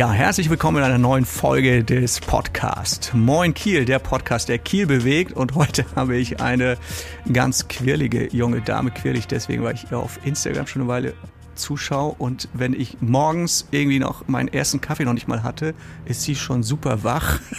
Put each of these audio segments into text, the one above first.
Ja, herzlich willkommen in einer neuen Folge des Podcasts. Moin Kiel, der Podcast, der Kiel bewegt. Und heute habe ich eine ganz quirlige junge Dame, quirlig deswegen, weil ich ihr auf Instagram schon eine Weile zuschaue. Und wenn ich morgens irgendwie noch meinen ersten Kaffee noch nicht mal hatte, ist sie schon super wach.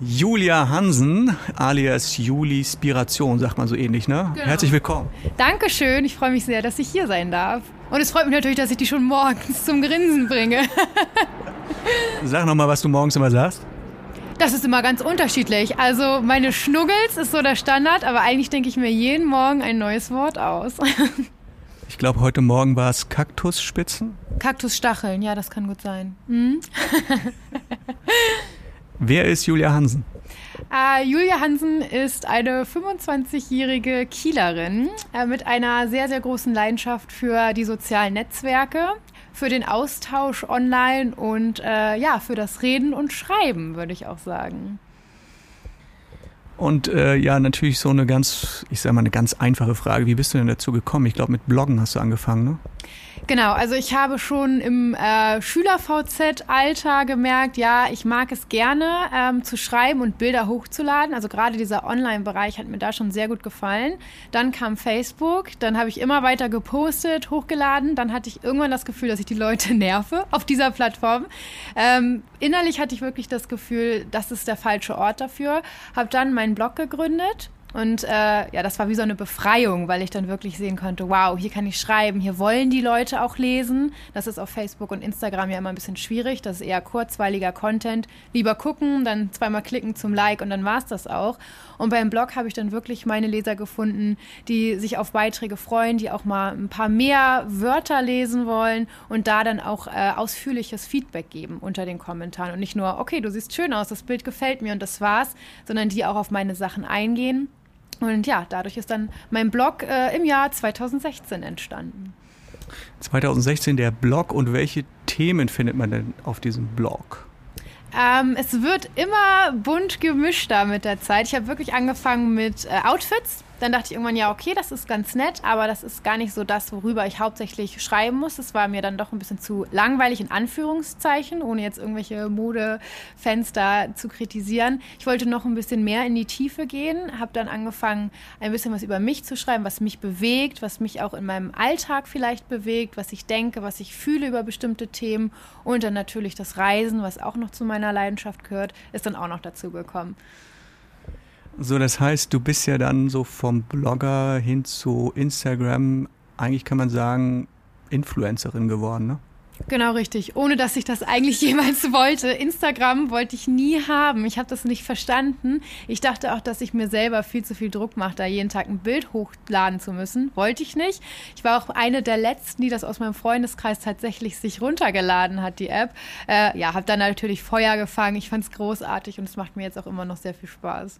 Julia Hansen, alias Juli Spiration, sagt man so ähnlich, ne? Genau. Herzlich willkommen. Dankeschön, ich freue mich sehr, dass ich hier sein darf. Und es freut mich natürlich, dass ich die schon morgens zum Grinsen bringe. Sag nochmal, was du morgens immer sagst. Das ist immer ganz unterschiedlich. Also meine Schnuggels ist so der Standard, aber eigentlich denke ich mir jeden Morgen ein neues Wort aus. Ich glaube, heute Morgen war es Kaktusspitzen. Kaktusstacheln, ja, das kann gut sein. Hm? Wer ist Julia Hansen? Äh, Julia Hansen ist eine 25-jährige Kielerin äh, mit einer sehr, sehr großen Leidenschaft für die sozialen Netzwerke, für den Austausch online und äh, ja, für das Reden und Schreiben, würde ich auch sagen. Und äh, ja, natürlich so eine ganz, ich sag mal, eine ganz einfache Frage. Wie bist du denn dazu gekommen? Ich glaube, mit Bloggen hast du angefangen, ne? Genau, also ich habe schon im äh, Schüler-VZ-Alter gemerkt, ja, ich mag es gerne ähm, zu schreiben und Bilder hochzuladen. Also gerade dieser Online-Bereich hat mir da schon sehr gut gefallen. Dann kam Facebook, dann habe ich immer weiter gepostet, hochgeladen. Dann hatte ich irgendwann das Gefühl, dass ich die Leute nerve auf dieser Plattform. Ähm, innerlich hatte ich wirklich das Gefühl, das ist der falsche Ort dafür. Habe dann meinen Blog gegründet und äh, ja, das war wie so eine Befreiung, weil ich dann wirklich sehen konnte, wow, hier kann ich schreiben, hier wollen die Leute auch lesen. Das ist auf Facebook und Instagram ja immer ein bisschen schwierig. Das ist eher kurzweiliger Content. Lieber gucken, dann zweimal klicken zum Like und dann war es das auch. Und beim Blog habe ich dann wirklich meine Leser gefunden, die sich auf Beiträge freuen, die auch mal ein paar mehr Wörter lesen wollen und da dann auch äh, ausführliches Feedback geben unter den Kommentaren. Und nicht nur, okay, du siehst schön aus, das Bild gefällt mir und das war's, sondern die auch auf meine Sachen eingehen. Und ja, dadurch ist dann mein Blog äh, im Jahr 2016 entstanden. 2016 der Blog und welche Themen findet man denn auf diesem Blog? Ähm, es wird immer bunt gemischter mit der Zeit. Ich habe wirklich angefangen mit äh, Outfits. Dann dachte ich irgendwann, ja, okay, das ist ganz nett, aber das ist gar nicht so das, worüber ich hauptsächlich schreiben muss. Das war mir dann doch ein bisschen zu langweilig, in Anführungszeichen, ohne jetzt irgendwelche Modefenster zu kritisieren. Ich wollte noch ein bisschen mehr in die Tiefe gehen, habe dann angefangen, ein bisschen was über mich zu schreiben, was mich bewegt, was mich auch in meinem Alltag vielleicht bewegt, was ich denke, was ich fühle über bestimmte Themen und dann natürlich das Reisen, was auch noch zu meiner Leidenschaft gehört, ist dann auch noch dazu gekommen. So, das heißt, du bist ja dann so vom Blogger hin zu Instagram, eigentlich kann man sagen, Influencerin geworden, ne? Genau richtig, ohne dass ich das eigentlich jemals wollte. Instagram wollte ich nie haben. Ich habe das nicht verstanden. Ich dachte auch, dass ich mir selber viel zu viel Druck mache, da jeden Tag ein Bild hochladen zu müssen. Wollte ich nicht. Ich war auch eine der letzten, die das aus meinem Freundeskreis tatsächlich sich runtergeladen hat, die App. Äh, ja, habe dann natürlich Feuer gefangen. Ich fand es großartig und es macht mir jetzt auch immer noch sehr viel Spaß.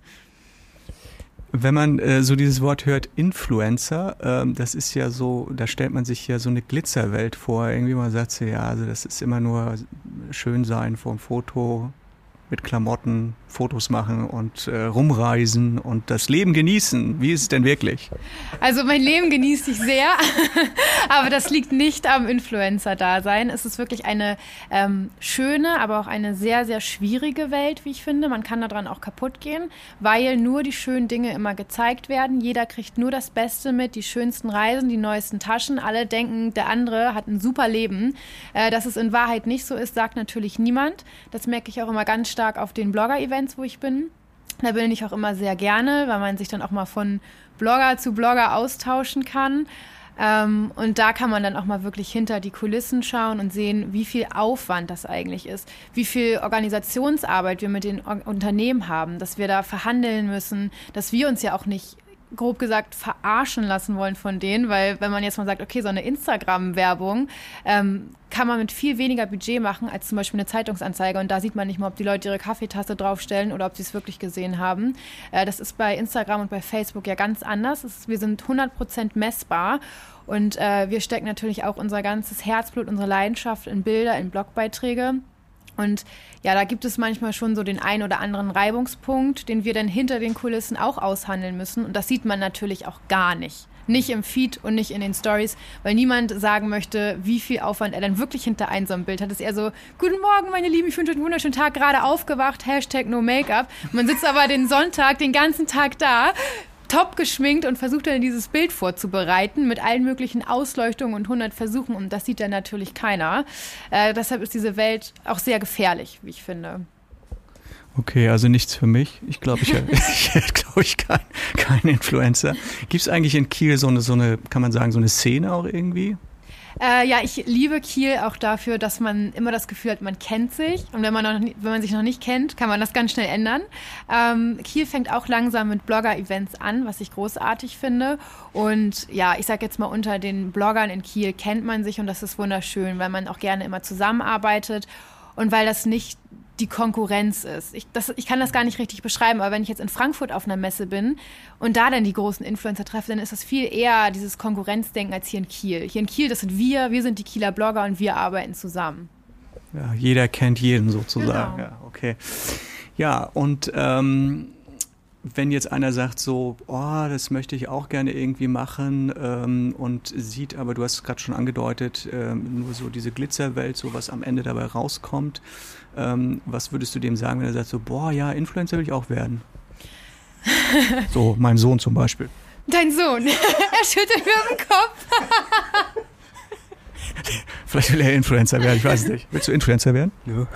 Wenn man äh, so dieses Wort hört, Influencer, ähm, das ist ja so, da stellt man sich ja so eine Glitzerwelt vor. Irgendwie man sagt so, ja, also das ist immer nur schön sein vor dem Foto, mit Klamotten Fotos machen und äh, rumreisen und das Leben genießen. Wie ist es denn wirklich? Also mein Leben genieße ich sehr, aber das liegt nicht am Influencer-Dasein. Es ist wirklich eine ähm, schöne, aber auch eine sehr, sehr schwierige Welt, wie ich finde. Man kann daran auch kaputt gehen, weil nur die schönen Dinge immer gezeigt werden. Jeder kriegt nur das Beste mit, die schönsten Reisen, die neuesten Taschen. Alle denken, der andere hat ein super Leben. Äh, dass es in Wahrheit nicht so ist, sagt natürlich niemand. Das merke ich auch immer ganz stark auf den Blogger-Events, wo ich bin. Da bin ich auch immer sehr gerne, weil man sich dann auch mal von Blogger zu Blogger austauschen kann. Ähm, und da kann man dann auch mal wirklich hinter die Kulissen schauen und sehen, wie viel Aufwand das eigentlich ist, wie viel Organisationsarbeit wir mit den Unternehmen haben, dass wir da verhandeln müssen, dass wir uns ja auch nicht grob gesagt verarschen lassen wollen von denen, weil wenn man jetzt mal sagt, okay, so eine Instagram-Werbung ähm, kann man mit viel weniger Budget machen als zum Beispiel eine Zeitungsanzeige und da sieht man nicht mal, ob die Leute ihre Kaffeetasse draufstellen oder ob sie es wirklich gesehen haben. Äh, das ist bei Instagram und bei Facebook ja ganz anders. Ist, wir sind 100% messbar und äh, wir stecken natürlich auch unser ganzes Herzblut, unsere Leidenschaft in Bilder, in Blogbeiträge. Und ja, da gibt es manchmal schon so den einen oder anderen Reibungspunkt, den wir dann hinter den Kulissen auch aushandeln müssen. Und das sieht man natürlich auch gar nicht. Nicht im Feed und nicht in den Stories, weil niemand sagen möchte, wie viel Aufwand er dann wirklich hinter einem so einem Bild hat. Es ist eher so, guten Morgen, meine Lieben, ich wünsche euch einen wunderschönen Tag, gerade aufgewacht, Hashtag no Make-up. Man sitzt aber den Sonntag den ganzen Tag da, top geschminkt und versucht dann dieses Bild vorzubereiten mit allen möglichen Ausleuchtungen und 100 Versuchen und das sieht dann natürlich keiner. Äh, deshalb ist diese Welt auch sehr gefährlich, wie ich finde. Okay, also nichts für mich. Ich glaube, ich, hätte, glaube ich, kein, kein Influencer. Gibt es eigentlich in Kiel so eine, so eine, kann man sagen, so eine Szene auch irgendwie? Äh, ja, ich liebe Kiel auch dafür, dass man immer das Gefühl hat, man kennt sich. Und wenn man, noch, wenn man sich noch nicht kennt, kann man das ganz schnell ändern. Ähm, Kiel fängt auch langsam mit Blogger-Events an, was ich großartig finde. Und ja, ich sage jetzt mal, unter den Bloggern in Kiel kennt man sich und das ist wunderschön, weil man auch gerne immer zusammenarbeitet und weil das nicht die Konkurrenz ist. Ich, das, ich kann das gar nicht richtig beschreiben, aber wenn ich jetzt in Frankfurt auf einer Messe bin und da dann die großen Influencer treffe, dann ist das viel eher dieses Konkurrenzdenken als hier in Kiel. Hier in Kiel, das sind wir, wir sind die Kieler Blogger und wir arbeiten zusammen. Ja, jeder kennt jeden sozusagen. Genau. Ja, okay. Ja, und ähm, wenn jetzt einer sagt so, oh, das möchte ich auch gerne irgendwie machen ähm, und sieht, aber du hast es gerade schon angedeutet, ähm, nur so diese Glitzerwelt, so was am Ende dabei rauskommt, ähm, was würdest du dem sagen, wenn er sagt so, boah, ja, Influencer will ich auch werden? so, mein Sohn zum Beispiel. Dein Sohn, er schüttelt mir den Kopf. Vielleicht will er Influencer werden, ich weiß nicht. Willst du Influencer werden? Ja.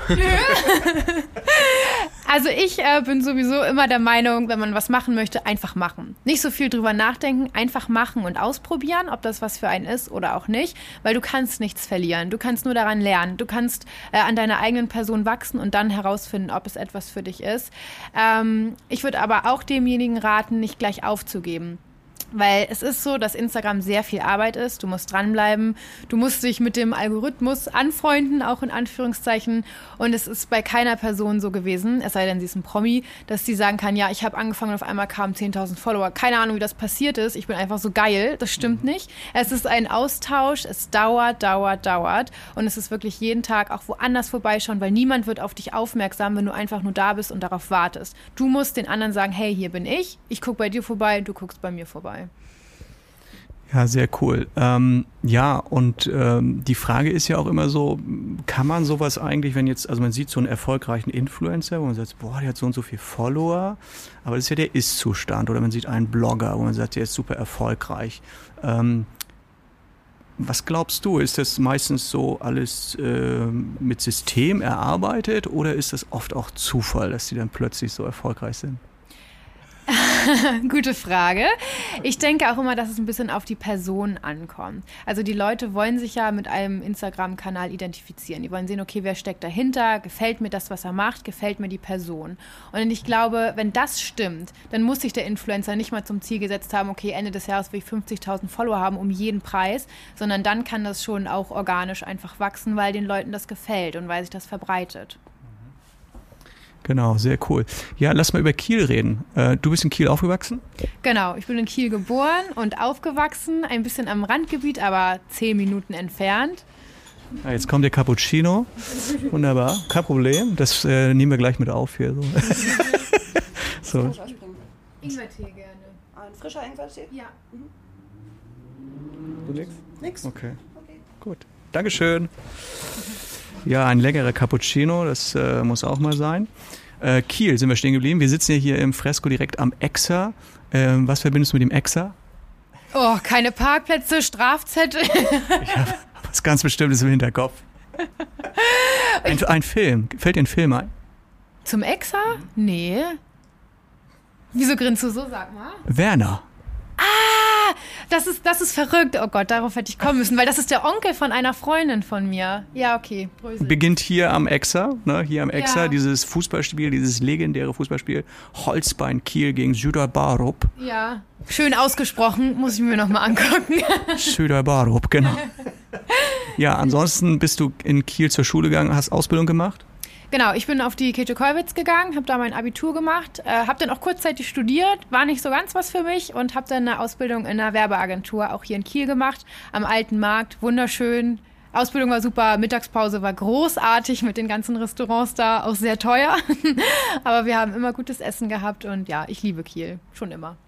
Also ich äh, bin sowieso immer der Meinung, wenn man was machen möchte, einfach machen. Nicht so viel drüber nachdenken, einfach machen und ausprobieren, ob das was für einen ist oder auch nicht, weil du kannst nichts verlieren. Du kannst nur daran lernen. Du kannst äh, an deiner eigenen Person wachsen und dann herausfinden, ob es etwas für dich ist. Ähm, ich würde aber auch demjenigen raten, nicht gleich aufzugeben. Weil es ist so, dass Instagram sehr viel Arbeit ist. Du musst dranbleiben. Du musst dich mit dem Algorithmus anfreunden, auch in Anführungszeichen. Und es ist bei keiner Person so gewesen, es sei denn, sie ist ein Promi, dass sie sagen kann, ja, ich habe angefangen und auf einmal kamen 10.000 Follower. Keine Ahnung, wie das passiert ist. Ich bin einfach so geil. Das stimmt mhm. nicht. Es ist ein Austausch. Es dauert, dauert, dauert. Und es ist wirklich jeden Tag auch woanders vorbeischauen, weil niemand wird auf dich aufmerksam, wenn du einfach nur da bist und darauf wartest. Du musst den anderen sagen, hey, hier bin ich. Ich gucke bei dir vorbei, du guckst bei mir vorbei dabei. Ja, sehr cool. Ähm, ja, und ähm, die Frage ist ja auch immer so, kann man sowas eigentlich, wenn jetzt, also man sieht so einen erfolgreichen Influencer, wo man sagt, boah, der hat so und so viel Follower, aber das ist ja der Ist-Zustand. Oder man sieht einen Blogger, wo man sagt, der ist super erfolgreich. Ähm, was glaubst du, ist das meistens so alles äh, mit System erarbeitet oder ist das oft auch Zufall, dass die dann plötzlich so erfolgreich sind? Gute Frage. Ich denke auch immer, dass es ein bisschen auf die Person ankommt. Also die Leute wollen sich ja mit einem Instagram-Kanal identifizieren. Die wollen sehen, okay, wer steckt dahinter? Gefällt mir das, was er macht? Gefällt mir die Person? Und ich glaube, wenn das stimmt, dann muss sich der Influencer nicht mal zum Ziel gesetzt haben, okay, Ende des Jahres will ich 50.000 Follower haben um jeden Preis, sondern dann kann das schon auch organisch einfach wachsen, weil den Leuten das gefällt und weil sich das verbreitet. Genau, sehr cool. Ja, lass mal über Kiel reden. Äh, du bist in Kiel aufgewachsen? Genau, ich bin in Kiel geboren und aufgewachsen, ein bisschen am Randgebiet, aber zehn Minuten entfernt. Ja, jetzt kommt der Cappuccino. Wunderbar, kein Problem. Das äh, nehmen wir gleich mit auf hier. So. so. Ingwertee gerne. Ein frischer Ingwertee? Ja. Mhm. Du nix? Nix. Okay. okay. Gut. Dankeschön. Ja, ein leckerer Cappuccino, das äh, muss auch mal sein. Äh, Kiel sind wir stehen geblieben. Wir sitzen ja hier im Fresko direkt am Exa. Ähm, was verbindest du mit dem Exa? Oh, keine Parkplätze, Strafzettel. ich habe was ganz Bestimmtes im Hinterkopf. Ein, ein, Film. Fällt dir ein Film ein? Zum Exa? Nee. Wieso grinst du so, sag mal? Werner. Ah, das ist, das ist verrückt. Oh Gott, darauf hätte ich kommen müssen, weil das ist der Onkel von einer Freundin von mir. Ja, okay. Brösel. Beginnt hier am Exa, ne? hier am Exa, ja. dieses Fußballspiel, dieses legendäre Fußballspiel Holzbein Kiel gegen Süderbarup. Ja, schön ausgesprochen, muss ich mir nochmal angucken. Süderbarup, genau. Ja, ansonsten bist du in Kiel zur Schule gegangen, hast Ausbildung gemacht? Genau, ich bin auf die Käthe Kollwitz gegangen, habe da mein Abitur gemacht, äh, habe dann auch kurzzeitig studiert, war nicht so ganz was für mich und habe dann eine Ausbildung in einer Werbeagentur auch hier in Kiel gemacht, am Alten Markt, wunderschön. Ausbildung war super, Mittagspause war großartig mit den ganzen Restaurants da, auch sehr teuer. Aber wir haben immer gutes Essen gehabt und ja, ich liebe Kiel, schon immer.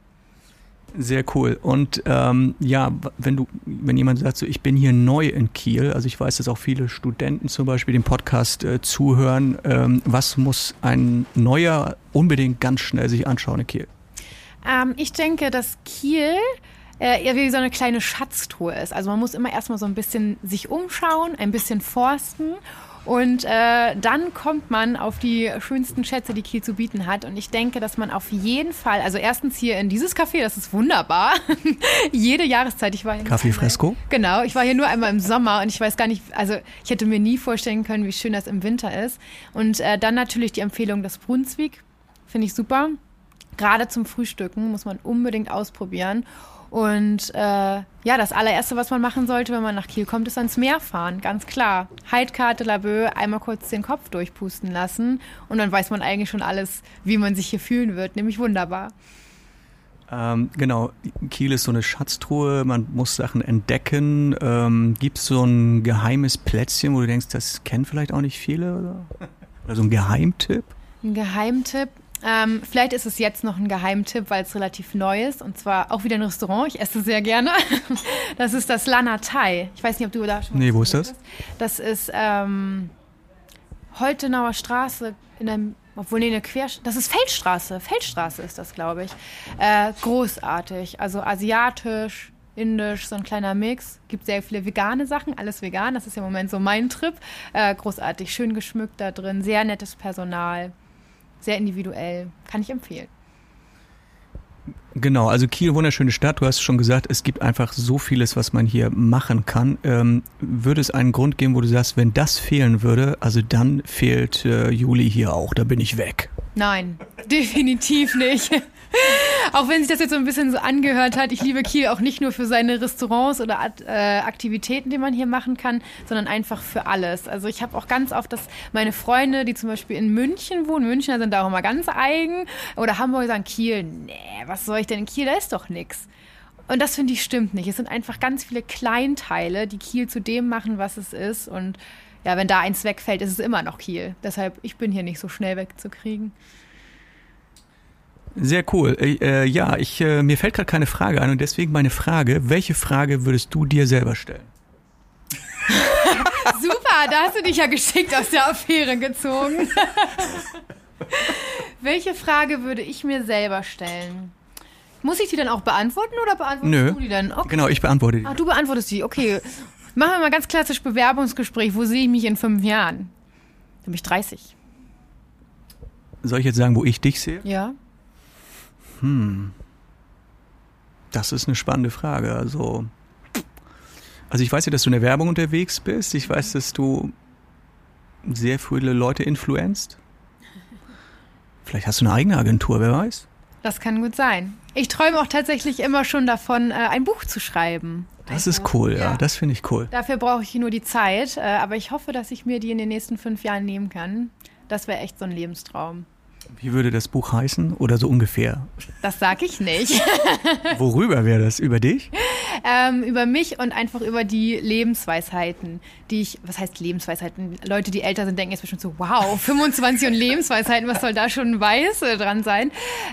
Sehr cool. Und ähm, ja, wenn du, wenn jemand sagt, so ich bin hier neu in Kiel, also ich weiß, dass auch viele Studenten zum Beispiel den Podcast äh, zuhören, ähm, was muss ein Neuer unbedingt ganz schnell sich anschauen in Kiel? Ähm, ich denke, dass Kiel äh, eher wie so eine kleine Schatztruhe ist. Also man muss immer erstmal so ein bisschen sich umschauen, ein bisschen forsten und äh, dann kommt man auf die schönsten Schätze, die Kiel zu bieten hat. Und ich denke, dass man auf jeden Fall, also erstens hier in dieses Café, das ist wunderbar. Jede Jahreszeit. Ich war hier Café Fresco? Genau, ich war hier nur einmal im Sommer und ich weiß gar nicht, also ich hätte mir nie vorstellen können, wie schön das im Winter ist. Und äh, dann natürlich die Empfehlung des Brunswick. Finde ich super. Gerade zum Frühstücken muss man unbedingt ausprobieren. Und äh, ja, das allererste, was man machen sollte, wenn man nach Kiel kommt, ist ans Meer fahren, ganz klar. Heidkarte Labö, einmal kurz den Kopf durchpusten lassen und dann weiß man eigentlich schon alles, wie man sich hier fühlen wird, nämlich wunderbar. Ähm, genau, Kiel ist so eine Schatztruhe, man muss Sachen entdecken. Ähm, Gibt es so ein geheimes Plätzchen, wo du denkst, das kennen vielleicht auch nicht viele? Oder, oder so ein Geheimtipp? Ein Geheimtipp? Ähm, vielleicht ist es jetzt noch ein Geheimtipp, weil es relativ neu ist. Und zwar auch wieder ein Restaurant. Ich esse sehr gerne. Das ist das Lana Thai. Ich weiß nicht, ob du da schon Nee, wo ist das? Das ist ähm, Holtenauer Straße in einem, obwohl nee, eine Quer, das ist Feldstraße. Feldstraße ist das, glaube ich. Äh, großartig. Also asiatisch, indisch, so ein kleiner Mix. Gibt sehr viele vegane Sachen, alles vegan. Das ist im Moment so mein Trip. Äh, großartig, schön geschmückt da drin, sehr nettes Personal sehr individuell. Kann ich empfehlen. Genau, also Kiel, wunderschöne Stadt. Du hast schon gesagt, es gibt einfach so vieles, was man hier machen kann. Ähm, würde es einen Grund geben, wo du sagst, wenn das fehlen würde, also dann fehlt äh, Juli hier auch, da bin ich weg? Nein, definitiv nicht. auch wenn sich das jetzt so ein bisschen so angehört hat, ich liebe Kiel auch nicht nur für seine Restaurants oder äh, Aktivitäten, die man hier machen kann, sondern einfach für alles. Also ich habe auch ganz oft, dass meine Freunde, die zum Beispiel in München wohnen, Münchner sind da auch immer ganz eigen, oder Hamburg sagen, Kiel, nee, was soll ich denn in Kiel, da ist doch nichts. Und das finde ich stimmt nicht. Es sind einfach ganz viele Kleinteile, die Kiel zu dem machen, was es ist. Und ja, wenn da eins wegfällt, ist es immer noch Kiel. Deshalb, ich bin hier nicht so schnell wegzukriegen. Sehr cool. Äh, ja, ich, äh, mir fällt gerade keine Frage ein und deswegen meine Frage, welche Frage würdest du dir selber stellen? Super, da hast du dich ja geschickt aus der Affäre gezogen. welche Frage würde ich mir selber stellen? Muss ich die dann auch beantworten oder beantwortest Nö. du die dann? Okay. Genau, ich beantworte die. Ah, du beantwortest die, okay. Machen wir mal ganz klassisch Bewerbungsgespräch. Wo sehe ich mich in fünf Jahren? Da bin ich 30. Soll ich jetzt sagen, wo ich dich sehe? Ja. Hm. Das ist eine spannende Frage. Also, also ich weiß ja, dass du in der Werbung unterwegs bist. Ich weiß, dass du sehr viele Leute influenzt. Vielleicht hast du eine eigene Agentur, wer weiß? Das kann gut sein. Ich träume auch tatsächlich immer schon davon, äh, ein Buch zu schreiben. Das also, ist cool, ja. ja. Das finde ich cool. Dafür brauche ich nur die Zeit. Äh, aber ich hoffe, dass ich mir die in den nächsten fünf Jahren nehmen kann. Das wäre echt so ein Lebenstraum. Wie würde das Buch heißen oder so ungefähr? Das sag ich nicht. Worüber wäre das? Über dich? Ähm, über mich und einfach über die Lebensweisheiten, die ich, was heißt Lebensweisheiten? Leute, die älter sind, denken jetzt bestimmt so, wow, 25 und Lebensweisheiten, was soll da schon weiß dran sein?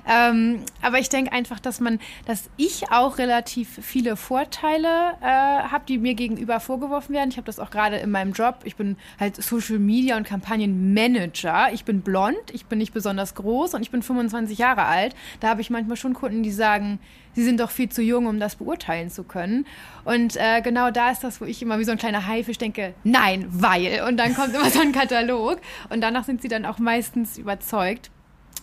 Ähm, aber ich denke einfach, dass man, dass ich auch relativ viele Vorteile äh, habe, die mir gegenüber vorgeworfen werden. Ich habe das auch gerade in meinem Job. Ich bin halt Social Media und Kampagnenmanager. Ich bin blond, ich bin nicht besonders groß und ich bin 25 Jahre alt. Da habe ich manchmal schon Kunden, die sagen, sie sind doch viel zu jung, um das beurteilen zu können. Und äh, genau da ist das, wo ich immer wie so ein kleiner Haifisch denke, nein, weil. Und dann kommt immer so ein Katalog. Und danach sind sie dann auch meistens überzeugt.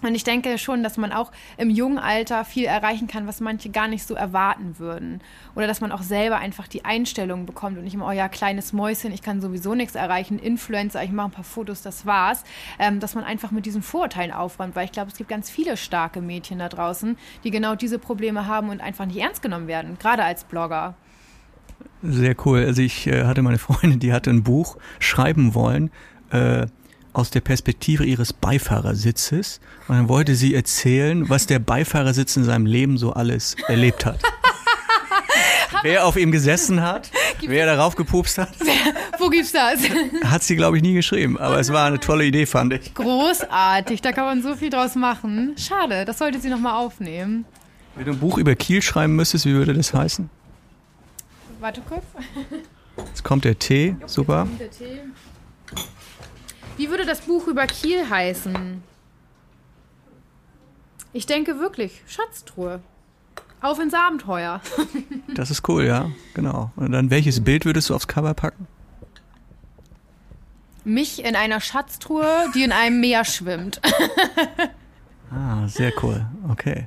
Und ich denke schon, dass man auch im jungen Alter viel erreichen kann, was manche gar nicht so erwarten würden. Oder dass man auch selber einfach die Einstellung bekommt und nicht immer, oh ja, kleines Mäuschen, ich kann sowieso nichts erreichen, Influencer, ich mache ein paar Fotos, das war's. Ähm, dass man einfach mit diesen Vorurteilen aufräumt, weil ich glaube, es gibt ganz viele starke Mädchen da draußen, die genau diese Probleme haben und einfach nicht ernst genommen werden, gerade als Blogger. Sehr cool. Also ich äh, hatte meine Freundin, die hatte ein Buch schreiben wollen. Äh, aus der Perspektive ihres Beifahrersitzes und dann wollte sie erzählen, was der Beifahrersitz in seinem Leben so alles erlebt hat. wer auf ihm gesessen hat, Gibt's wer darauf gepupst hat. Wo gibt's das? Hat sie, glaube ich, nie geschrieben, aber es war eine tolle Idee, fand ich. Großartig, da kann man so viel draus machen. Schade, das sollte sie nochmal aufnehmen. Wenn du ein Buch über Kiel schreiben müsstest, wie würde das heißen? Warte kurz. Jetzt kommt der Tee, super. Der Tee. Wie würde das Buch über Kiel heißen? Ich denke wirklich, Schatztruhe. Auf ins Abenteuer. Das ist cool, ja, genau. Und dann welches Bild würdest du aufs Cover packen? Mich in einer Schatztruhe, die in einem Meer schwimmt. Ah, sehr cool. Okay.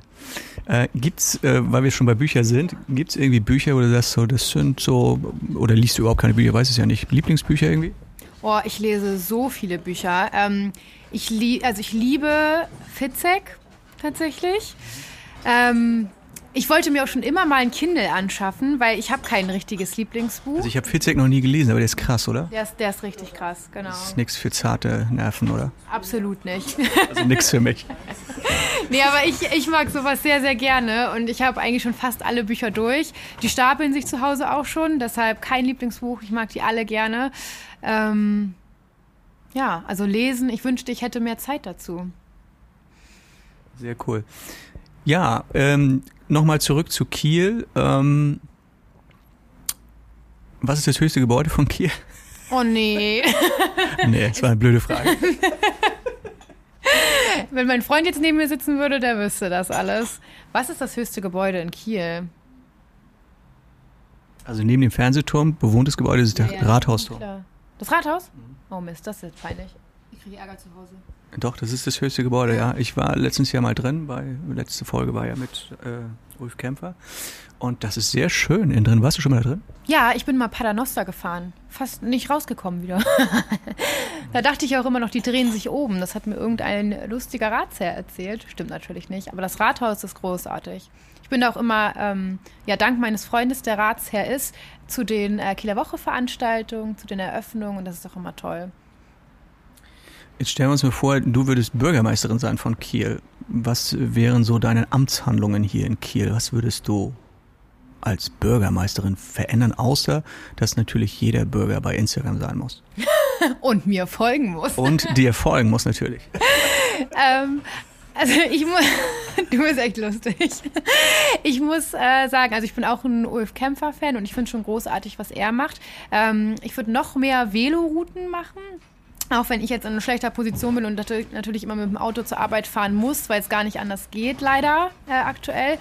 Äh, gibt's, äh, weil wir schon bei Büchern sind, gibt's irgendwie Bücher, wo du sagst, so, das sind so, oder liest du überhaupt keine Bücher, weiß es ja nicht, Lieblingsbücher irgendwie? Oh, ich lese so viele Bücher. Ähm, ich, lie also ich liebe Fitzek tatsächlich. Ähm, ich wollte mir auch schon immer mal ein Kindle anschaffen, weil ich habe kein richtiges Lieblingsbuch. Also ich habe Fitzek noch nie gelesen, aber der ist krass, oder? Der ist, der ist richtig krass, genau. Das ist nichts für zarte Nerven, oder? Absolut nicht. Also nichts für mich. nee, aber ich, ich mag sowas sehr, sehr gerne und ich habe eigentlich schon fast alle Bücher durch. Die stapeln sich zu Hause auch schon, deshalb kein Lieblingsbuch. Ich mag die alle gerne. Ähm, ja, also lesen, ich wünschte, ich hätte mehr Zeit dazu. Sehr cool. Ja, ähm, nochmal zurück zu Kiel. Ähm, was ist das höchste Gebäude von Kiel? Oh nee. nee, das war eine blöde Frage. Wenn mein Freund jetzt neben mir sitzen würde, der wüsste das alles. Was ist das höchste Gebäude in Kiel? Also neben dem Fernsehturm, bewohntes Gebäude ist der Ja, Rathausturm. klar. Das Rathaus? Oh Mist, das ist jetzt peinlich. Ich kriege Ärger zu Hause. Doch, das ist das höchste Gebäude, ja. Ich war letztens Jahr mal drin, bei letzte Folge war ja mit äh, Ulf Kämpfer. Und das ist sehr schön innen drin. Warst du schon mal da drin? Ja, ich bin mal Paternoster gefahren. Fast nicht rausgekommen wieder. da dachte ich auch immer noch, die drehen sich oben. Das hat mir irgendein lustiger Ratsherr erzählt. Stimmt natürlich nicht. Aber das Rathaus ist großartig. Ich bin da auch immer, ähm, ja, dank meines Freundes, der Ratsherr ist, zu den äh, Kieler Woche-Veranstaltungen, zu den Eröffnungen. Und das ist auch immer toll. Jetzt stellen wir uns mal vor, du würdest Bürgermeisterin sein von Kiel. Was wären so deine Amtshandlungen hier in Kiel? Was würdest du als Bürgermeisterin verändern, außer dass natürlich jeder Bürger bei Instagram sein muss? Und mir folgen muss. Und dir folgen muss natürlich. ähm, also ich muss, du bist echt lustig. Ich muss äh, sagen, also ich bin auch ein Ulf Kämpfer-Fan und ich finde schon großartig, was er macht. Ähm, ich würde noch mehr Velorouten machen. Auch wenn ich jetzt in schlechter Position bin und natürlich immer mit dem Auto zur Arbeit fahren muss, weil es gar nicht anders geht, leider äh, aktuell.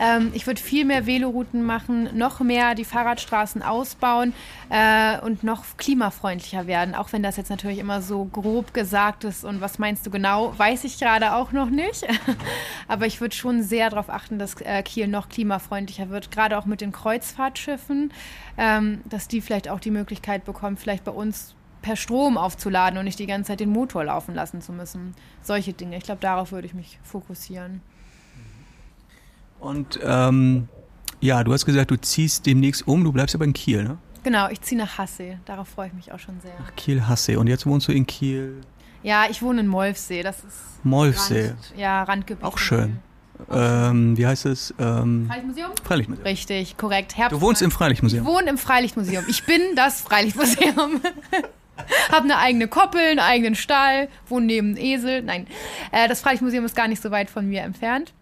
Ähm, ich würde viel mehr Velorouten machen, noch mehr die Fahrradstraßen ausbauen äh, und noch klimafreundlicher werden. Auch wenn das jetzt natürlich immer so grob gesagt ist und was meinst du genau, weiß ich gerade auch noch nicht. Aber ich würde schon sehr darauf achten, dass äh, Kiel noch klimafreundlicher wird, gerade auch mit den Kreuzfahrtschiffen, ähm, dass die vielleicht auch die Möglichkeit bekommen, vielleicht bei uns per Strom aufzuladen und nicht die ganze Zeit den Motor laufen lassen zu müssen. Solche Dinge. Ich glaube, darauf würde ich mich fokussieren. Und ähm, ja, du hast gesagt, du ziehst demnächst um, du bleibst aber in Kiel, ne? Genau, ich ziehe nach Hassee. Darauf freue ich mich auch schon sehr. Nach Kiel, Hassee. Und jetzt wohnst du in Kiel? Ja, ich wohne in Molfsee. Das ist Molfsee. Rand, ja, Randgebiet. Auch schön. Ähm, wie heißt es? Ähm, Freilichtmuseum? Freilichtmuseum. Richtig, korrekt. Herbst du wohnst im Freilichtmuseum? Ich wohne im Freilichtmuseum. Ich bin das Freilichtmuseum. Hab eine eigene Koppel, einen eigenen Stall, wohne neben einem Esel. Nein, äh, das Freilichtmuseum ist gar nicht so weit von mir entfernt.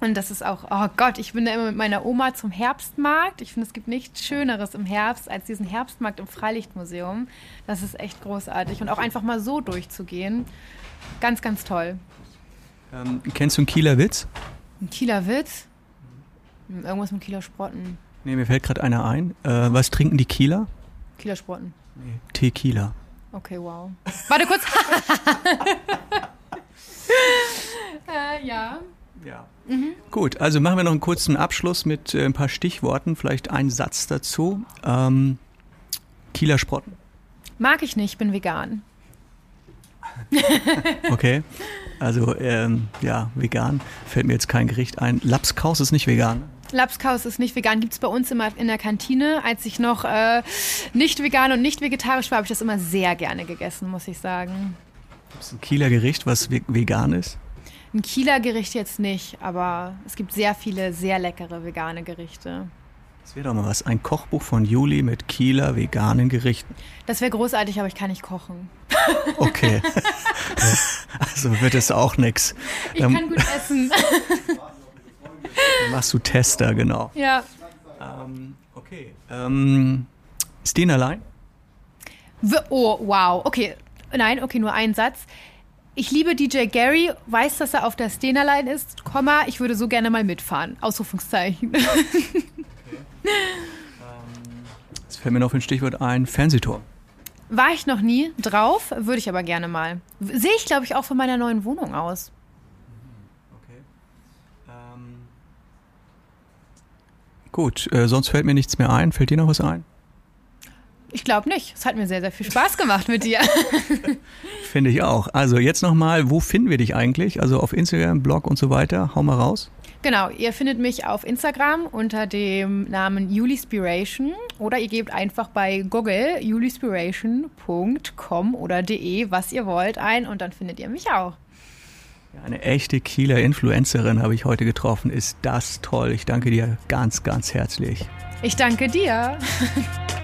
Und das ist auch, oh Gott, ich bin da immer mit meiner Oma zum Herbstmarkt. Ich finde, es gibt nichts Schöneres im Herbst als diesen Herbstmarkt im Freilichtmuseum. Das ist echt großartig. Und auch einfach mal so durchzugehen. Ganz, ganz toll. Ähm, kennst du einen Kieler Witz? Ein Kieler Witz? Irgendwas mit Kieler Sprotten. Nee, mir fällt gerade einer ein. Äh, was trinken die Kieler? Kieler Sprotten. Nee. Tequila. Okay, wow. Warte kurz. äh, ja. Ja. Mhm. Gut, also machen wir noch einen kurzen Abschluss mit äh, ein paar Stichworten, vielleicht ein Satz dazu. Ähm, Kieler Sprotten. Mag ich nicht, bin vegan. okay, also ähm, ja, vegan. Fällt mir jetzt kein Gericht ein. Lapskaus ist nicht vegan. Lapskaus ist nicht vegan, gibt es bei uns immer in der Kantine. Als ich noch äh, nicht vegan und nicht vegetarisch war, habe ich das immer sehr gerne gegessen, muss ich sagen. Gibt es ein Kieler Gericht, was vegan ist? Ein Kieler Gericht jetzt nicht, aber es gibt sehr viele sehr leckere vegane Gerichte. Das wäre doch mal was. Ein Kochbuch von Juli mit Kieler veganen Gerichten. Das wäre großartig, aber ich kann nicht kochen. Okay. also wird es auch nichts. Ich ähm, kann gut essen. machst du Tester, genau. Ja. Ähm, okay. Ähm, Stehen allein? Oh, wow. Okay. Nein, okay, nur ein Satz. Ich liebe DJ Gary, weiß, dass er auf der Stenerline ist, Komma, ich würde so gerne mal mitfahren. Ausrufungszeichen. Okay. Jetzt fällt mir noch ein Stichwort ein, Fernsehtor. War ich noch nie drauf, würde ich aber gerne mal. Sehe ich, glaube ich, auch von meiner neuen Wohnung aus. Okay. Ähm, gut, äh, sonst fällt mir nichts mehr ein. Fällt dir noch was ein? Ich glaube nicht. Es hat mir sehr, sehr viel Spaß gemacht mit dir. Finde ich auch. Also jetzt nochmal, wo finden wir dich eigentlich? Also auf Instagram, Blog und so weiter. Hau mal raus. Genau, ihr findet mich auf Instagram unter dem Namen Julispiration oder ihr gebt einfach bei Google julispiration.com oder de, was ihr wollt, ein und dann findet ihr mich auch. Eine echte Kieler Influencerin habe ich heute getroffen. Ist das toll. Ich danke dir ganz, ganz herzlich. Ich danke dir.